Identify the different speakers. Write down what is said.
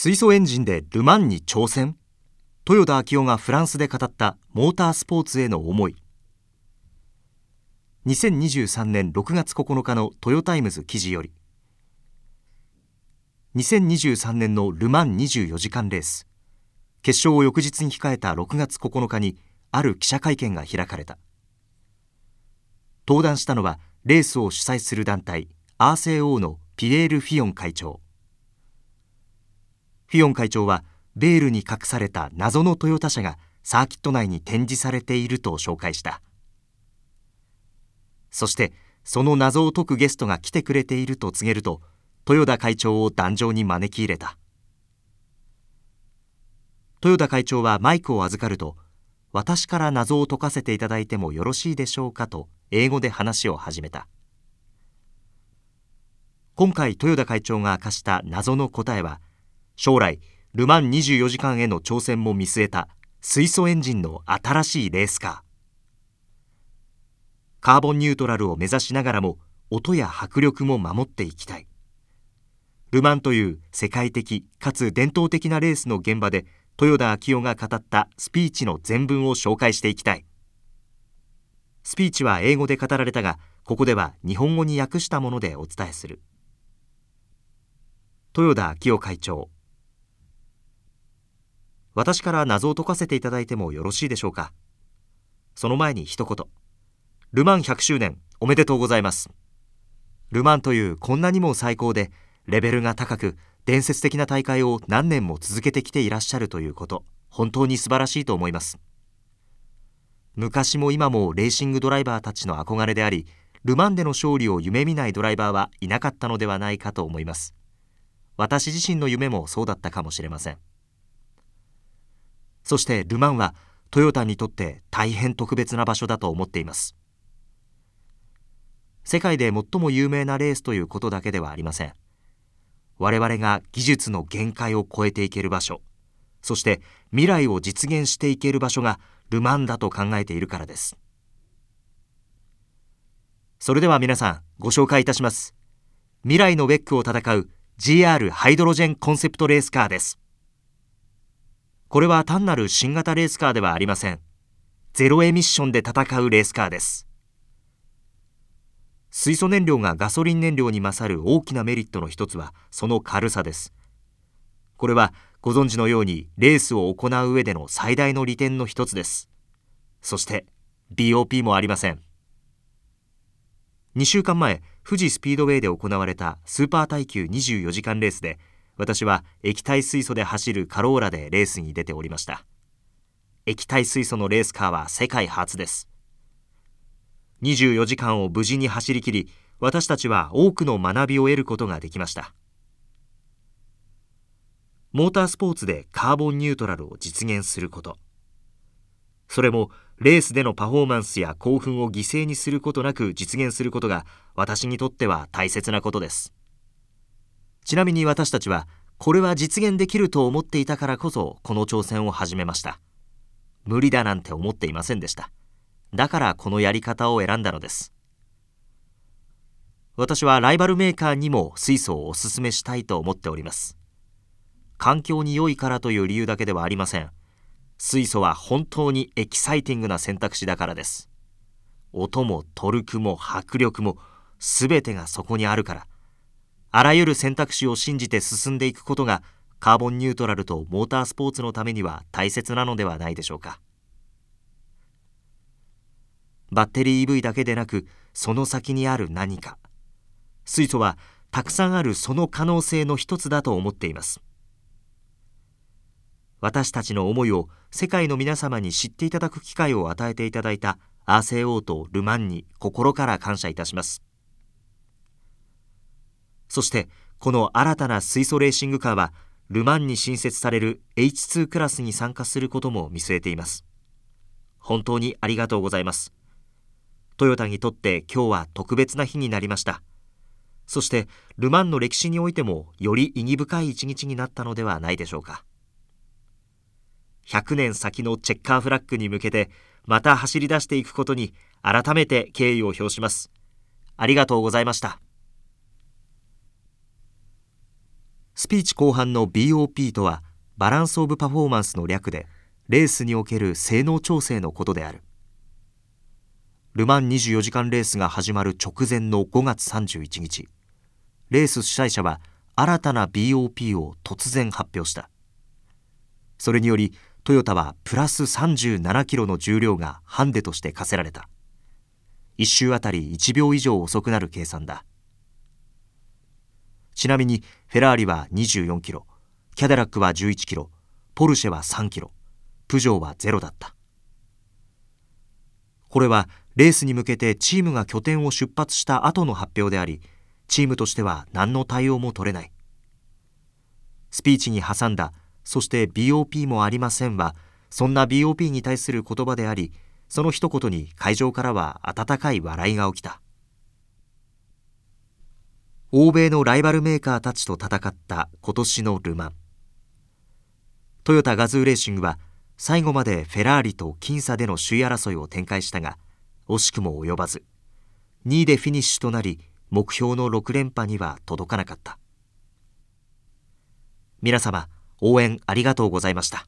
Speaker 1: 水素エンジンでルマンに挑戦？豊田章男がフランスで語ったモータースポーツへの思い。2023年6月9日のトヨタイムズ記事より。2023年のルマン24時間レース。決勝を翌日に控えた6月9日にある記者会見が開かれた。登壇したのはレースを主催する団体アーセーオーのピエール・フィヨン会長。フィヨン会長はベールに隠された謎のトヨタ車がサーキット内に展示されていると紹介した。そしてその謎を解くゲストが来てくれていると告げると豊田会長を壇上に招き入れた。豊田会長はマイクを預かると私から謎を解かせていただいてもよろしいでしょうか？と英語で話を始めた。今回豊田会長が明かした謎の答えは将来ルマン24時間への挑戦も見据えた水素エンジンの新しいレースカー。カーボンニュートラルを目指しながらも音や迫力も守っていきたい。ルマンという世界的かつ伝統的なレースの現場で豊田昭夫が語ったスピーチの全文を紹介していきたい。スピーチは英語で語られたがここでは日本語に訳したものでお伝えする。豊田昭夫会長。私から謎を解かせていただいてもよろしいでしょうか。その前に一言。ルマン100周年おめでとうございます。ルマンというこんなにも最高でレベルが高く伝説的な大会を何年も続けてきていらっしゃるということ本当に素晴らしいと思います。昔も今もレーシングドライバーたちの憧れでありルマンでの勝利を夢見ないドライバーはいなかったのではないかと思います。私自身の夢もそうだったかもしれません。そしてルマンはトヨタにとって大変特別な場所だと思っています。世界で最も有名なレースということだけではありません。我々が技術の限界を超えていける場所そして未来を実現していける場所がルマンだと考えているからです。それでは皆さんご紹介いたします。未来のウェックを戦う GR ハイドロジェンコンセプトレースカーです。これは単なる新型レースカーではありません。ゼロエミッションで戦うレースカーです。水素燃料がガソリン燃料に勝る大きなメリットの一つはその軽さです。これはご存知のようにレースを行う上での最大の利点の一つです。そして BOP もありません。2週間前、富士スピードウェイで行われたスーパー耐久24時間レースで私は液体水素で走るカローラでレースに出ておりました。液体水素のレースカーは世界初です。24時間を無事に走り切り私たちは多くの学びを得ることができました。モータースポーツでカーボンニュートラルを実現すること。それもレースでのパフォーマンスや興奮を犠牲にすることなく実現することが私にとっては大切なことです。ちなみに私たちはこれは実現できると思っていたからこそこの挑戦を始めました。無理だなんて思っていませんでした。だからこのやり方を選んだのです。私はライバルメーカーにも水素をお勧めしたいと思っております。環境に良いからという理由だけではありません。水素は本当にエキサイティングな選択肢だからです。音もトルクも迫力も全てがそこにあるから。あらゆる選択肢を信じて進んでいくことがカーボンニュートラルとモータースポーツのためには大切なのではないでしょうか。バッテリー EV だけでなくその先にある何か。水素はたくさんあるその可能性の一つだと思っています。私たちの思いを世界の皆様に知っていただく機会を与えていただいたアーセオーとルマンに心から感謝いたします。そしてこの新たな水素レーシングカーはルマンに新設される H2 クラスに参加することも見据えています。本当にありがとうございます。トヨタにとって今日は特別な日になりました。そしてルマンの歴史においてもより意義深い一日になったのではないでしょうか。100年先のチェッカーフラッグに向けてまた走り出していくことに改めて敬意を表します。ありがとうございました。スピーチ後半の BOP とはバランス・オブ・パフォーマンスの略でレースにおける性能調整のことである。ル・マン24時間レースが始まる直前の5月31日レース主催者は新たな BOP を突然発表した。それによりトヨタはプラス37キロの重量がハンデとして課せられた。1周あたり1秒以上遅くなる計算だ。ちなみにフェラーリは24キロキャデラックは11キロポルシェは3キロプジョーはゼロだった。これはレースに向けてチームが拠点を出発した後の発表でありチームとしては何の対応も取れない。スピーチに挟んだそして BOP もありませんはそんな BOP に対する言葉でありその一言に会場からは温かい笑いが起きた。欧米のライバルメーカーたちと戦った今年のル・マン。トヨタガズーレーシングは最後までフェラーリと僅差での首位争いを展開したが惜しくも及ばず2位でフィニッシュとなり目標の6連覇には届かなかった。皆様応援ありがとうございました。